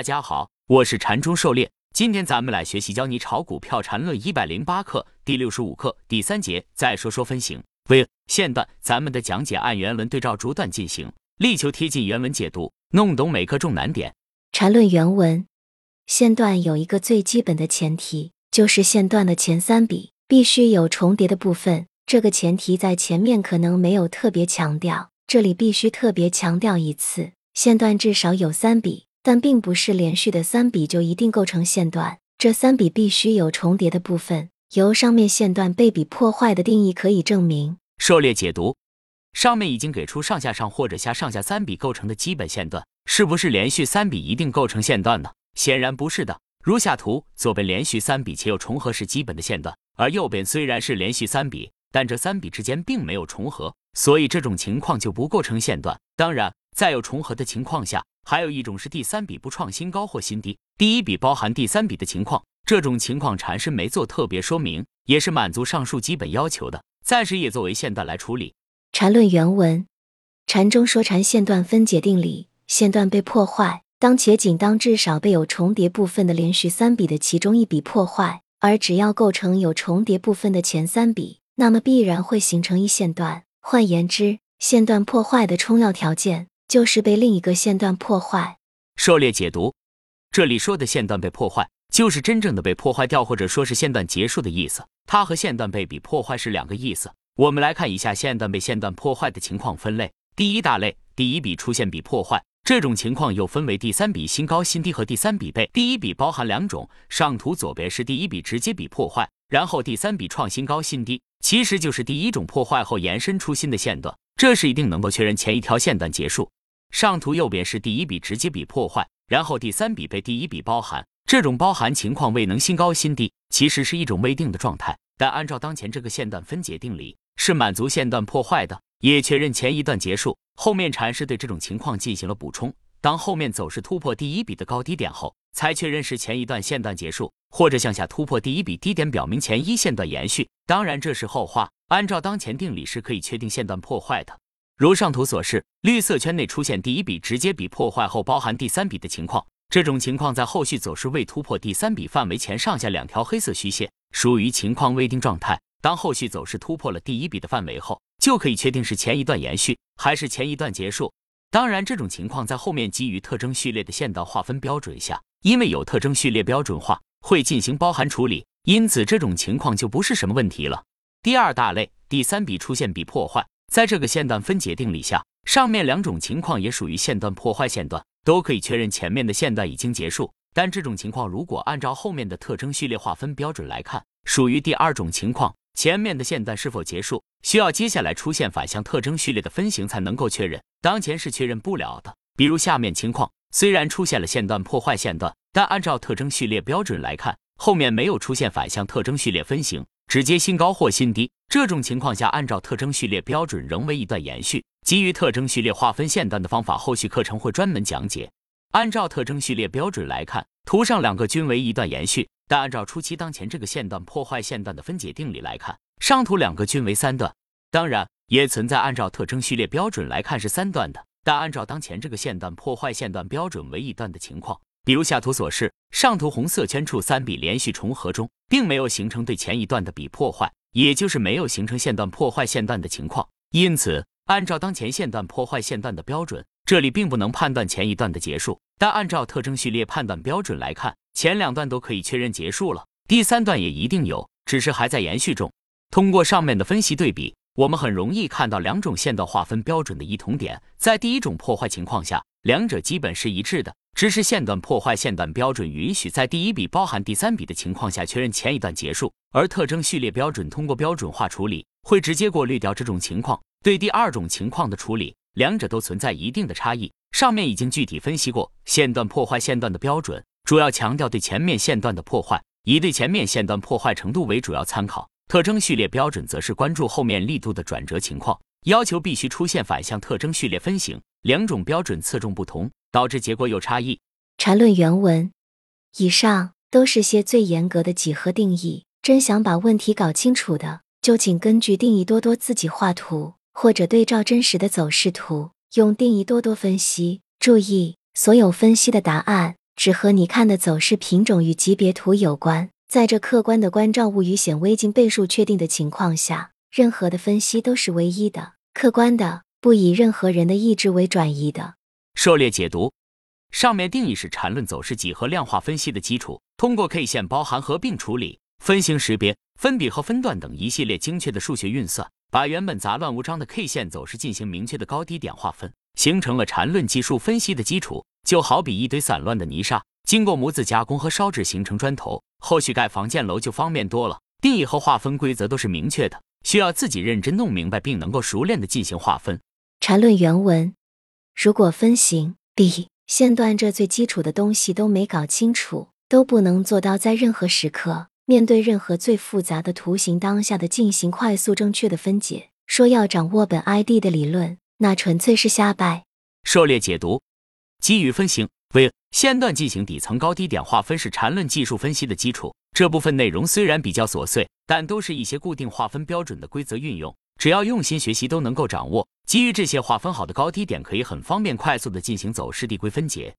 大家好，我是禅中狩猎。今天咱们来学习教你炒股票禅论一百零八课第六十五课第三节，再说说分型。为线段，咱们的讲解按原文对照逐段进行，力求贴近原文解读，弄懂每课重难点。禅论原文，线段有一个最基本的前提，就是线段的前三笔必须有重叠的部分。这个前提在前面可能没有特别强调，这里必须特别强调一次：线段至少有三笔。但并不是连续的三笔就一定构成线段，这三笔必须有重叠的部分。由上面线段被笔破坏的定义可以证明。狩猎解读，上面已经给出上下上或者下上下三笔构成的基本线段，是不是连续三笔一定构成线段呢？显然不是的。如下图，左边连续三笔且有重合是基本的线段，而右边虽然是连续三笔，但这三笔之间并没有重合，所以这种情况就不构成线段。当然，在有重合的情况下。还有一种是第三笔不创新高或新低，第一笔包含第三笔的情况，这种情况禅师没做特别说明，也是满足上述基本要求的，暂时也作为线段来处理。禅论原文，禅中说禅线段分解定理，线段被破坏，当且仅当至少被有重叠部分的连续三笔的其中一笔破坏，而只要构成有重叠部分的前三笔，那么必然会形成一线段。换言之，线段破坏的充要条件。就是被另一个线段破坏。狩猎解读，这里说的线段被破坏，就是真正的被破坏掉，或者说是线段结束的意思。它和线段被笔破坏是两个意思。我们来看一下线段被线段破坏的情况分类。第一大类，第一笔出现笔破坏，这种情况又分为第三笔新高新低和第三笔被第一笔包含两种。上图左边是第一笔直接笔破坏，然后第三笔创新高新低，其实就是第一种破坏后延伸出新的线段，这是一定能够确认前一条线段结束。上图右边是第一笔直接笔破坏，然后第三笔被第一笔包含，这种包含情况未能新高新低，其实是一种未定的状态。但按照当前这个线段分解定理，是满足线段破坏的，也确认前一段结束。后面禅师对这种情况进行了补充，当后面走势突破第一笔的高低点后，才确认是前一段线段结束，或者向下突破第一笔低点，表明前一线段延续。当然这是后话，按照当前定理是可以确定线段破坏的。如上图所示，绿色圈内出现第一笔直接笔破坏后包含第三笔的情况，这种情况在后续走势未突破第三笔范围前，上下两条黑色虚线属于情况未定状态。当后续走势突破了第一笔的范围后，就可以确定是前一段延续还是前一段结束。当然，这种情况在后面基于特征序列的线段划分标准下，因为有特征序列标准化，会进行包含处理，因此这种情况就不是什么问题了。第二大类，第三笔出现笔破坏。在这个线段分解定理下，上面两种情况也属于线段破坏线段，都可以确认前面的线段已经结束。但这种情况如果按照后面的特征序列划分标准来看，属于第二种情况。前面的线段是否结束，需要接下来出现反向特征序列的分型才能够确认，当前是确认不了的。比如下面情况，虽然出现了线段破坏线段，但按照特征序列标准来看，后面没有出现反向特征序列分型。直接新高或新低，这种情况下，按照特征序列标准仍为一段延续。基于特征序列划分线段的方法，后续课程会专门讲解。按照特征序列标准来看，图上两个均为一段延续，但按照初期当前这个线段破坏线段的分解定理来看，上图两个均为三段。当然，也存在按照特征序列标准来看是三段的，但按照当前这个线段破坏线段标准为一段的情况。比如下图所示，上图红色圈处三笔连续重合中，并没有形成对前一段的笔破坏，也就是没有形成线段破坏线段的情况。因此，按照当前线段破坏线段的标准，这里并不能判断前一段的结束。但按照特征序列判断标准来看，前两段都可以确认结束了，第三段也一定有，只是还在延续中。通过上面的分析对比，我们很容易看到两种线段划分标准的异同点。在第一种破坏情况下，两者基本是一致的。只是线段破坏线段标准允许在第一笔包含第三笔的情况下确认前一段结束，而特征序列标准通过标准化处理会直接过滤掉这种情况。对第二种情况的处理，两者都存在一定的差异。上面已经具体分析过，线段破坏线段的标准主要强调对前面线段的破坏，以对前面线段破坏程度为主要参考；特征序列标准则是关注后面力度的转折情况，要求必须出现反向特征序列分型。两种标准侧重不同。导致结果有差异。禅论原文，以上都是些最严格的几何定义。真想把问题搞清楚的，就请根据定义多多自己画图，或者对照真实的走势图，用定义多多分析。注意，所有分析的答案只和你看的走势品种与级别图有关。在这客观的关照物与显微镜倍数确定的情况下，任何的分析都是唯一的、客观的，不以任何人的意志为转移的。狩猎解读。上面定义是缠论走势几何量化分析的基础，通过 K 线包含合并处理、分形识别、分比和分段等一系列精确的数学运算，把原本杂乱无章的 K 线走势进行明确的高低点划分，形成了缠论技术分析的基础。就好比一堆散乱的泥沙，经过模子加工和烧制形成砖头，后续盖房建楼就方便多了。定义和划分规则都是明确的，需要自己认真弄明白，并能够熟练的进行划分。缠论原文：如果分形 B。线段这最基础的东西都没搞清楚，都不能做到在任何时刻面对任何最复杂的图形当下的进行快速正确的分解。说要掌握本 ID 的理论，那纯粹是瞎掰。狩猎解读，基于分形为线段进行底层高低点划分是缠论技术分析的基础。这部分内容虽然比较琐碎，但都是一些固定划分标准的规则运用。只要用心学习，都能够掌握。基于这些划分好的高低点，可以很方便、快速的进行走势递归分解。